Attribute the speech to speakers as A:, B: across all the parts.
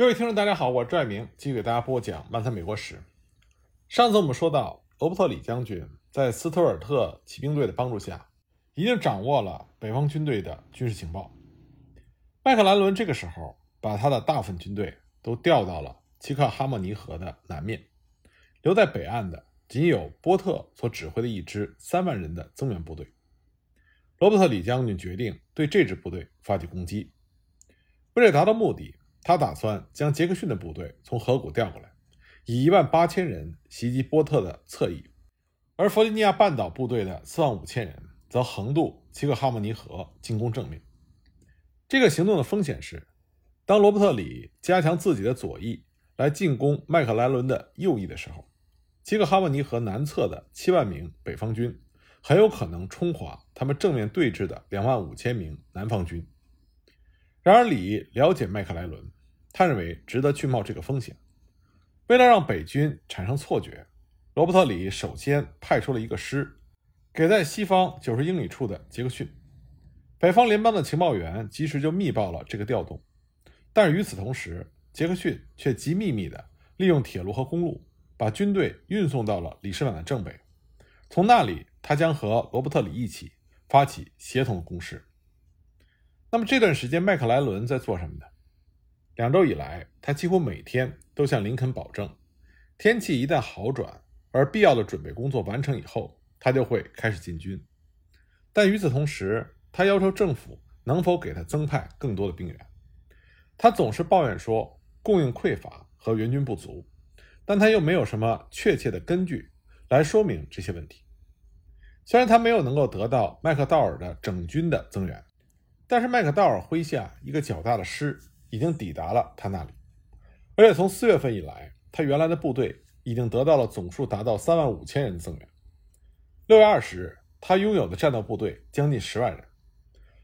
A: 各位听众，大家好，我是拽明，继续给大家播讲《漫谈美国史》。上次我们说到，罗伯特·李将军在斯图尔特骑兵队的帮助下，已经掌握了北方军队的军事情报。麦克兰伦这个时候把他的大部分军队都调到了齐克哈默尼河的南面，留在北岸的仅有波特所指挥的一支三万人的增援部队。罗伯特·李将军决定对这支部队发起攻击。为了达到目的，他打算将杰克逊的部队从河谷调过来，以一万八千人袭击波特的侧翼，而弗吉尼亚半岛部队的四万五千人则横渡齐克哈莫尼河进攻正面。这个行动的风险是，当罗伯特里加强自己的左翼来进攻麦克莱伦的右翼的时候，齐克哈莫尼河南侧的七万名北方军很有可能冲垮他们正面对峙的两万五千名南方军。然而，李了解麦克莱伦，他认为值得去冒这个风险。为了让北军产生错觉，罗伯特·李首先派出了一个师，给在西方九十英里处的杰克逊。北方联邦的情报员及时就密报了这个调动，但是与此同时，杰克逊却极秘密地利用铁路和公路，把军队运送到了里士满的正北。从那里，他将和罗伯特·李一起发起协同攻势。那么这段时间，麦克莱伦在做什么呢？两周以来，他几乎每天都向林肯保证，天气一旦好转，而必要的准备工作完成以后，他就会开始进军。但与此同时，他要求政府能否给他增派更多的兵员。他总是抱怨说供应匮乏和援军不足，但他又没有什么确切的根据来说明这些问题。虽然他没有能够得到麦克道尔的整军的增援。但是麦克道尔麾下一个较大的师已经抵达了他那里，而且从四月份以来，他原来的部队已经得到了总数达到三万五千人的增援。六月二十日，他拥有的战斗部队将近十万人。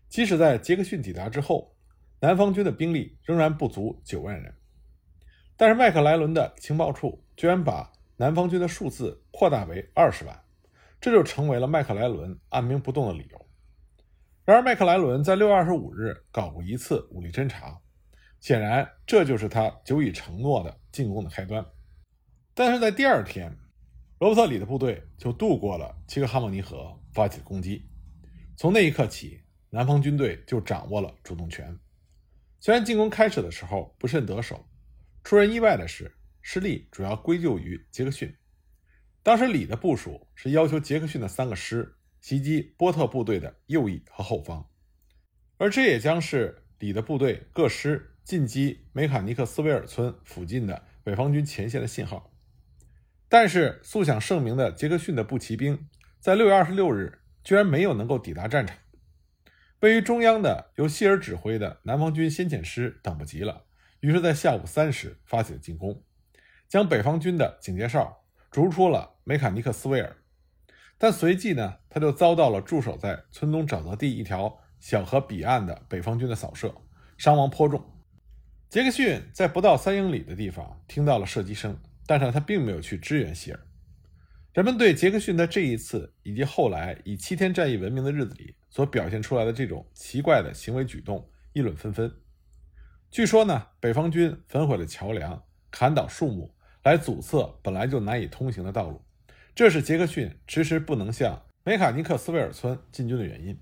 A: 即使在杰克逊抵达之后，南方军的兵力仍然不足九万人。但是麦克莱伦的情报处居然把南方军的数字扩大为二十万，这就成为了麦克莱伦按兵不动的理由。然而，麦克莱伦在六月二十五日搞过一次武力侦察，显然这就是他久已承诺的进攻的开端。但是在第二天，罗伯特里的部队就渡过了齐克哈莫尼河，发起了攻击。从那一刻起，南方军队就掌握了主动权。虽然进攻开始的时候不甚得手，出人意外的是，失利主要归咎于杰克逊。当时李的部署是要求杰克逊的三个师。袭击波特部队的右翼和后方，而这也将是李的部队各师进击梅卡尼克斯维尔村附近的北方军前线的信号。但是，素想盛名的杰克逊的步骑兵在六月二十六日居然没有能够抵达战场。位于中央的由希尔指挥的南方军先遣师等不及了，于是，在下午三时发起了进攻，将北方军的警戒哨逐出了梅卡尼克斯维尔。但随即呢，他就遭到了驻守在村东沼泽地一条小河彼岸的北方军的扫射，伤亡颇重。杰克逊在不到三英里的地方听到了射击声，但是他并没有去支援希尔。人们对杰克逊在这一次以及后来以七天战役闻名的日子里所表现出来的这种奇怪的行为举动议论纷纷。据说呢，北方军焚毁了桥梁，砍倒树木，来阻塞本来就难以通行的道路。这是杰克逊迟迟不能向梅卡尼克斯维尔村进军的原因。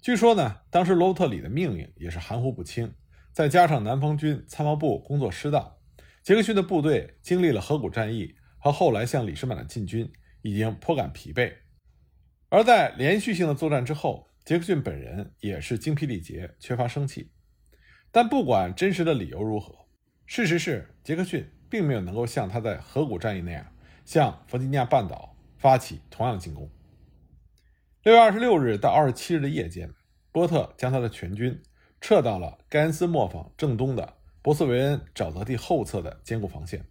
A: 据说呢，当时罗伯特里的命令也是含糊不清，再加上南方军参谋部工作失当，杰克逊的部队经历了河谷战役和后来向里士满的进军，已经颇感疲惫。而在连续性的作战之后，杰克逊本人也是精疲力竭，缺乏生气。但不管真实的理由如何，事实是杰克逊并没有能够像他在河谷战役那样。向弗吉尼亚半岛发起同样的进攻。六月二十六日到二十七日的夜间，波特将他的全军撤到了盖恩斯磨坊正东的博斯维恩沼泽地后侧的坚固防线。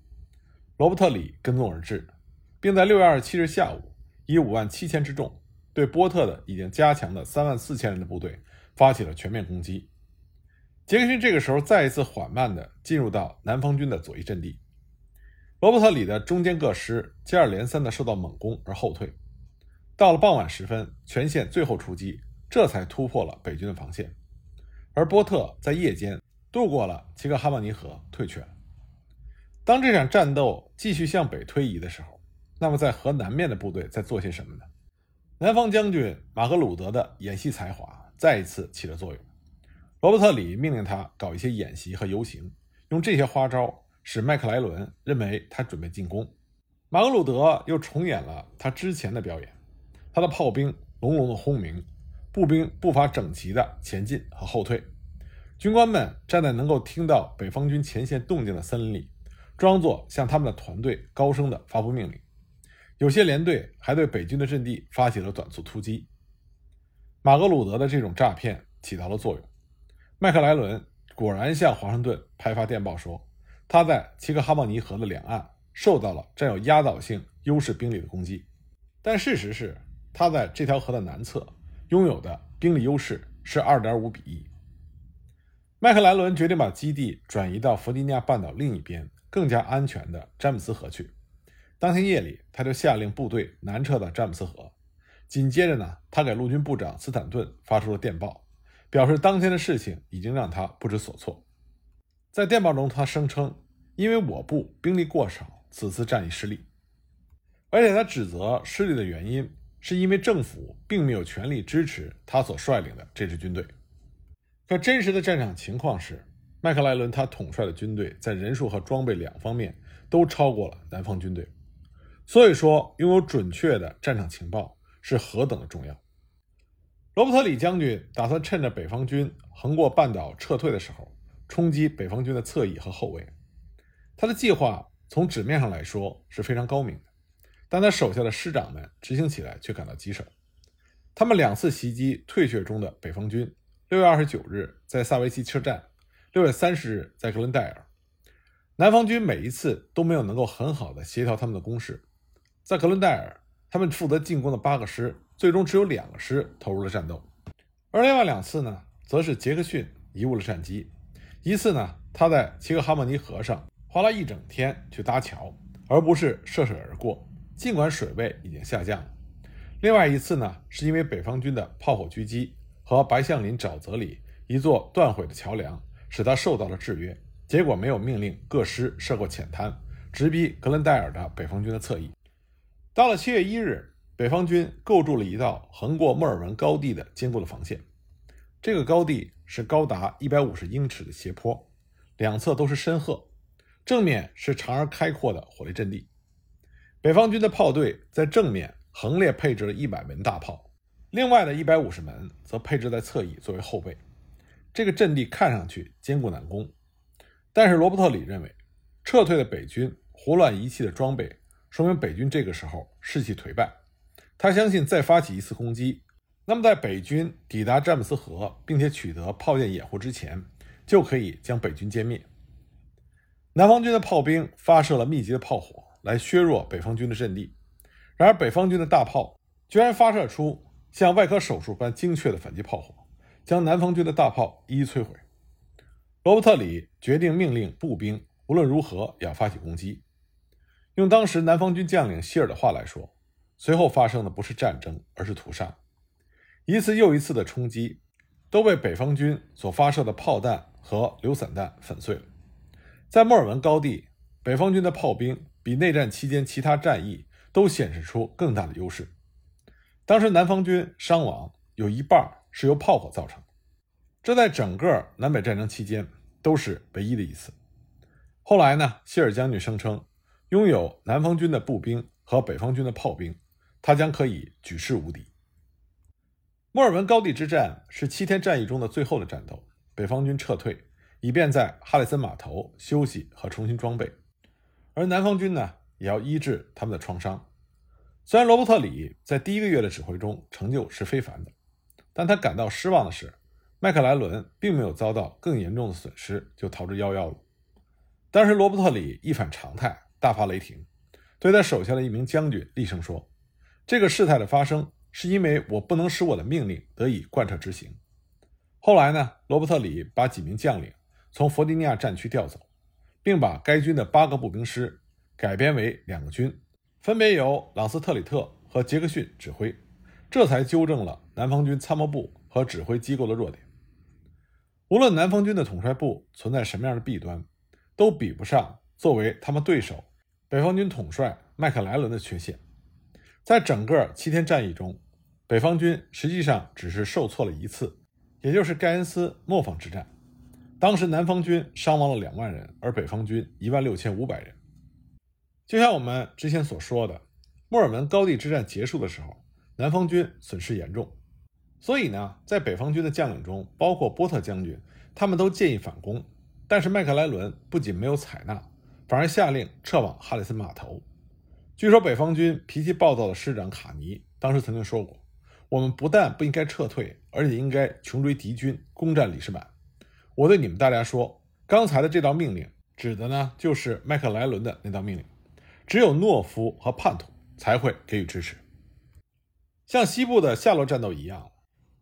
A: 罗伯特里跟踪而至，并在六月二十七日下午以五万七千之众对波特的已经加强的三万四千人的部队发起了全面攻击。杰克逊这个时候再一次缓慢地进入到南方军的左翼阵地。罗伯特里的中间各师接二连三地受到猛攻而后退，到了傍晚时分，全线最后出击，这才突破了北军的防线。而波特在夜间渡过了齐克哈瓦尼河，退却。当这场战斗继续向北推移的时候，那么在河南面的部队在做些什么呢？南方将军马格鲁德的演戏才华再一次起了作用。罗伯特里命令他搞一些演习和游行，用这些花招使麦克莱伦认为他准备进攻。马格鲁德又重演了他之前的表演，他的炮兵隆隆的轰鸣，步兵步伐整齐的前进和后退，军官们站在能够听到北方军前线动静的森林里，装作向他们的团队高声的发布命令。有些连队还对北军的阵地发起了短促突击。马格鲁德的这种诈骗起到了作用。麦克莱伦果然向华盛顿派发电报说，他在齐克哈莫尼河的两岸受到了占有压倒性优势兵力的攻击，但事实是他在这条河的南侧拥有的兵力优势是二点五比一。麦克莱伦决定把基地转移到弗吉尼亚半岛另一边更加安全的詹姆斯河去。当天夜里，他就下令部队南撤到詹姆斯河。紧接着呢，他给陆军部长斯坦顿发出了电报。表示当天的事情已经让他不知所措。在电报中，他声称：“因为我部兵力过少，此次战役失利。”而且他指责失利的原因是因为政府并没有全力支持他所率领的这支军队。可真实的战场情况是，麦克莱伦他统帅的军队在人数和装备两方面都超过了南方军队。所以说，拥有准确的战场情报是何等的重要。罗伯特·李将军打算趁着北方军横过半岛撤退的时候，冲击北方军的侧翼和后卫。他的计划从纸面上来说是非常高明的，但他手下的师长们执行起来却感到棘手。他们两次袭击退却中的北方军：六月二十九日在萨维奇车站，六月三十日在格伦戴尔。南方军每一次都没有能够很好的协调他们的攻势。在格伦戴尔，他们负责进攻的八个师。最终只有两个师投入了战斗，而另外两次呢，则是杰克逊贻误了战机。一次呢，他在齐克哈曼尼河上花了一整天去搭桥，而不是涉水而过，尽管水位已经下降了。另外一次呢，是因为北方军的炮火狙击和白象林沼泽里一座断毁的桥梁，使他受到了制约，结果没有命令各师涉过浅滩，直逼格伦戴尔的北方军的侧翼。到了七月一日。北方军构筑了一道横过莫尔文高地的坚固的防线，这个高地是高达一百五十英尺的斜坡，两侧都是深壑，正面是长而开阔的火力阵地。北方军的炮队在正面横列配置了一百门大炮，另外的一百五十门则配置在侧翼作为后备。这个阵地看上去坚固难攻，但是罗伯特里认为，撤退的北军胡乱遗弃的装备，说明北军这个时候士气颓败。他相信，再发起一次攻击，那么在北军抵达詹姆斯河并且取得炮舰掩护之前，就可以将北军歼灭。南方军的炮兵发射了密集的炮火来削弱北方军的阵地，然而北方军的大炮居然发射出像外科手术般精确的反击炮火，将南方军的大炮一一摧毁。罗伯特里决定命令步兵无论如何也要发起攻击。用当时南方军将领希尔的话来说。随后发生的不是战争，而是屠杀。一次又一次的冲击都被北方军所发射的炮弹和流散弹粉碎了。在莫尔文高地，北方军的炮兵比内战期间其他战役都显示出更大的优势。当时南方军伤亡有一半是由炮火造成，这在整个南北战争期间都是唯一的一次。后来呢，希尔将军声称拥有南方军的步兵和北方军的炮兵。他将可以举世无敌。莫尔文高地之战是七天战役中的最后的战斗，北方军撤退，以便在哈里森码头休息和重新装备，而南方军呢，也要医治他们的创伤。虽然罗伯特里在第一个月的指挥中成就是非凡的，但他感到失望的是，麦克莱伦并没有遭到更严重的损失就逃之夭夭了。当时罗伯特里一反常态，大发雷霆，对他手下的一名将军厉声说。这个事态的发生，是因为我不能使我的命令得以贯彻执行。后来呢，罗伯特里把几名将领从弗吉尼亚战区调走，并把该军的八个步兵师改编为两个军，分别由朗斯特里特和杰克逊指挥，这才纠正了南方军参谋部和指挥机构的弱点。无论南方军的统帅部存在什么样的弊端，都比不上作为他们对手北方军统帅麦克莱伦的缺陷。在整个七天战役中，北方军实际上只是受挫了一次，也就是盖恩斯磨坊之战。当时南方军伤亡了两万人，而北方军一万六千五百人。就像我们之前所说的，莫尔门高地之战结束的时候，南方军损失严重，所以呢，在北方军的将领中，包括波特将军，他们都建议反攻。但是麦克莱伦不仅没有采纳，反而下令撤往哈里森码头。据说北方军脾气暴躁的师长卡尼当时曾经说过：“我们不但不应该撤退，而且应该穷追敌军，攻占里士满。”我对你们大家说，刚才的这道命令指的呢，就是麦克莱伦的那道命令。只有懦夫和叛徒才会给予支持。像西部的夏洛战斗一样，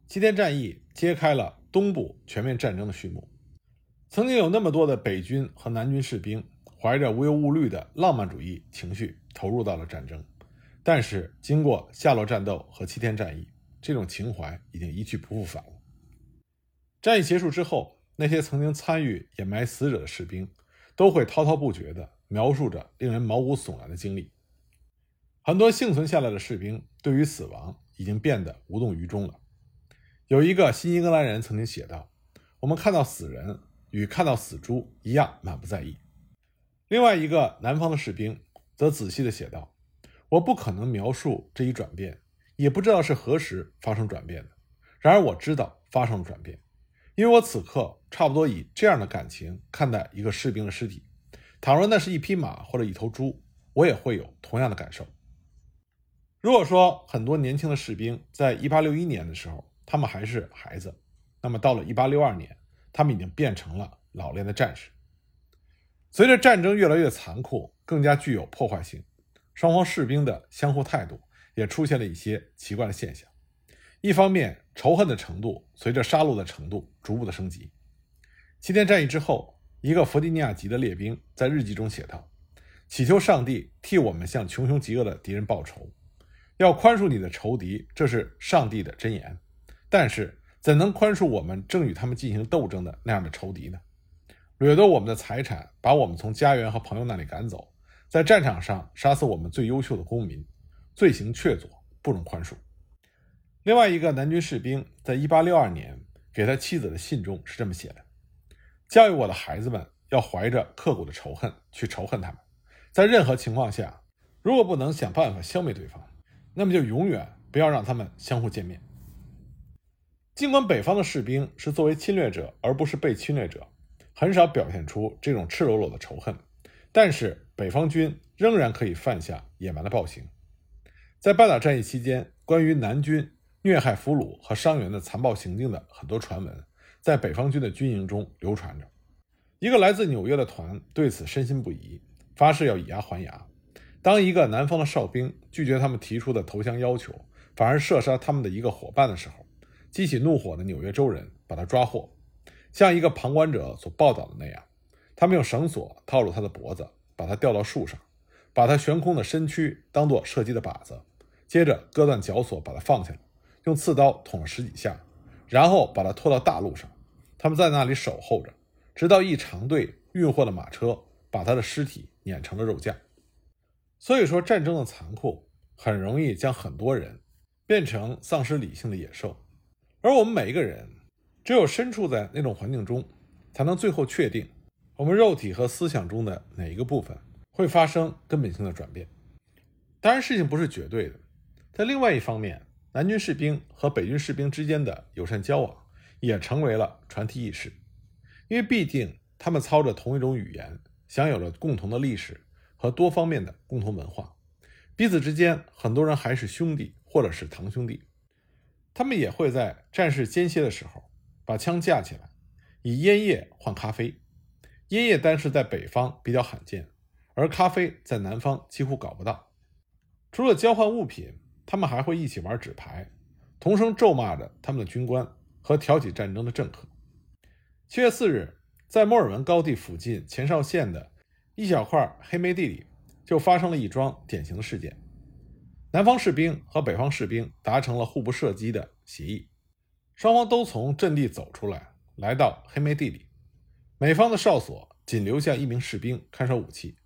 A: 七天战役揭开了东部全面战争的序幕。曾经有那么多的北军和南军士兵怀着无忧无虑的浪漫主义情绪投入到了战争，但是经过夏洛战斗和七天战役，这种情怀已经一去不复返了。战役结束之后。那些曾经参与掩埋死者的士兵，都会滔滔不绝地描述着令人毛骨悚然的经历。很多幸存下来的士兵对于死亡已经变得无动于衷了。有一个新英格兰人曾经写道：“我们看到死人与看到死猪一样满不在意。”另外一个南方的士兵则仔细地写道：“我不可能描述这一转变，也不知道是何时发生转变的。然而我知道发生了转变。”因为我此刻差不多以这样的感情看待一个士兵的尸体，倘若那是一匹马或者一头猪，我也会有同样的感受。如果说很多年轻的士兵在1861年的时候，他们还是孩子，那么到了1862年，他们已经变成了老练的战士。随着战争越来越残酷，更加具有破坏性，双方士兵的相互态度也出现了一些奇怪的现象。一方面，仇恨的程度随着杀戮的程度逐步的升级。七天战役之后，一个弗吉尼亚籍的列兵在日记中写道：“祈求上帝替我们向穷凶极恶的敌人报仇，要宽恕你的仇敌，这是上帝的箴言。但是，怎能宽恕我们正与他们进行斗争的那样的仇敌呢？掠夺我们的财产，把我们从家园和朋友那里赶走，在战场上杀死我们最优秀的公民，罪行确凿，不容宽恕。”另外一个南军士兵在1862年给他妻子的信中是这么写的：“教育我的孩子们要怀着刻骨的仇恨去仇恨他们，在任何情况下，如果不能想办法消灭对方，那么就永远不要让他们相互见面。”尽管北方的士兵是作为侵略者而不是被侵略者，很少表现出这种赤裸裸的仇恨，但是北方军仍然可以犯下野蛮的暴行。在半岛战役期间，关于南军。虐害俘虏和伤员的残暴行径的很多传闻，在北方军的军营中流传着。一个来自纽约的团对此深信不疑，发誓要以牙还牙。当一个南方的哨兵拒绝他们提出的投降要求，反而射杀他们的一个伙伴的时候，激起怒火的纽约州人把他抓获，像一个旁观者所报道的那样，他们用绳索套住他的脖子，把他吊到树上，把他悬空的身躯当作射击的靶子，接着割断绞索，把他放下来。用刺刀捅了十几下，然后把他拖到大路上。他们在那里守候着，直到一长队运货的马车把他的尸体碾成了肉酱。所以说，战争的残酷很容易将很多人变成丧失理性的野兽。而我们每一个人，只有身处在那种环境中，才能最后确定我们肉体和思想中的哪一个部分会发生根本性的转变。当然，事情不是绝对的。在另外一方面，南军士兵和北军士兵之间的友善交往也成为了传奇轶事，因为毕竟他们操着同一种语言，享有了共同的历史和多方面的共同文化，彼此之间很多人还是兄弟或者是堂兄弟。他们也会在战事间歇的时候把枪架起来，以烟叶换咖啡。烟叶单是在北方比较罕见，而咖啡在南方几乎搞不到。除了交换物品。他们还会一起玩纸牌，同声咒骂着他们的军官和挑起战争的政客。七月四日，在莫尔文高地附近前哨线的一小块黑莓地里，就发生了一桩典型的事件：南方士兵和北方士兵达成了互不射击的协议，双方都从阵地走出来，来到黑莓地里，美方的哨所仅留下一名士兵看守武器，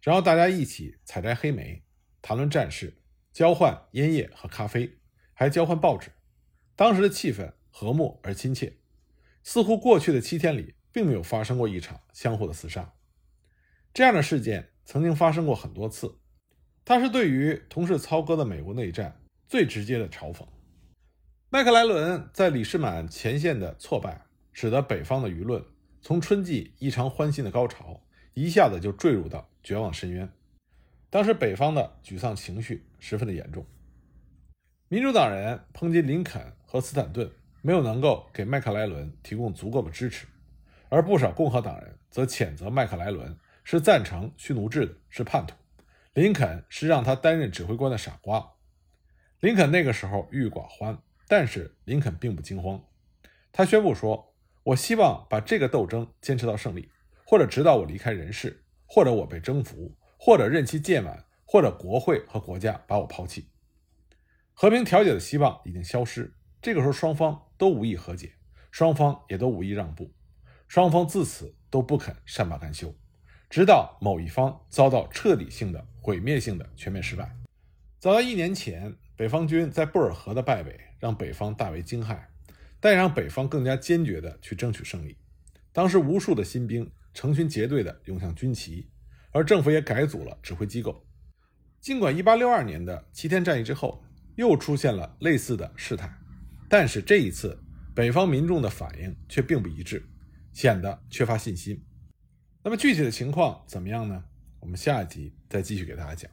A: 然后大家一起采摘黑莓，谈论战事，交换烟叶和咖啡，还交换报纸。当时的气氛和睦而亲切，似乎过去的七天里并没有发生过一场相互的厮杀。这样的事件曾经发生过很多次，它是对于同是操戈的美国内战最直接的嘲讽。麦克莱伦在李士满前线的挫败，使得北方的舆论从春季异常欢欣的高潮，一下子就坠入到绝望深渊。当时北方的沮丧情绪十分的严重，民主党人抨击林肯和斯坦顿没有能够给麦克莱伦提供足够的支持，而不少共和党人则谴责麦克莱伦是赞成蓄奴制的，是叛徒。林肯是让他担任指挥官的傻瓜。林肯那个时候郁郁寡欢。但是林肯并不惊慌，他宣布说：“我希望把这个斗争坚持到胜利，或者直到我离开人世，或者我被征服，或者任期届满，或者国会和国家把我抛弃。和平调解的希望已经消失。这个时候，双方都无意和解，双方也都无意让步，双方自此都不肯善罢甘休，直到某一方遭到彻底性的、毁灭性的全面失败。早在一年前。”北方军在布尔河的败北让北方大为惊骇，但也让北方更加坚决地去争取胜利。当时，无数的新兵成群结队地涌向军旗，而政府也改组了指挥机构。尽管1862年的七天战役之后又出现了类似的事态，但是这一次北方民众的反应却并不一致，显得缺乏信心。那么具体的情况怎么样呢？我们下一集再继续给大家讲。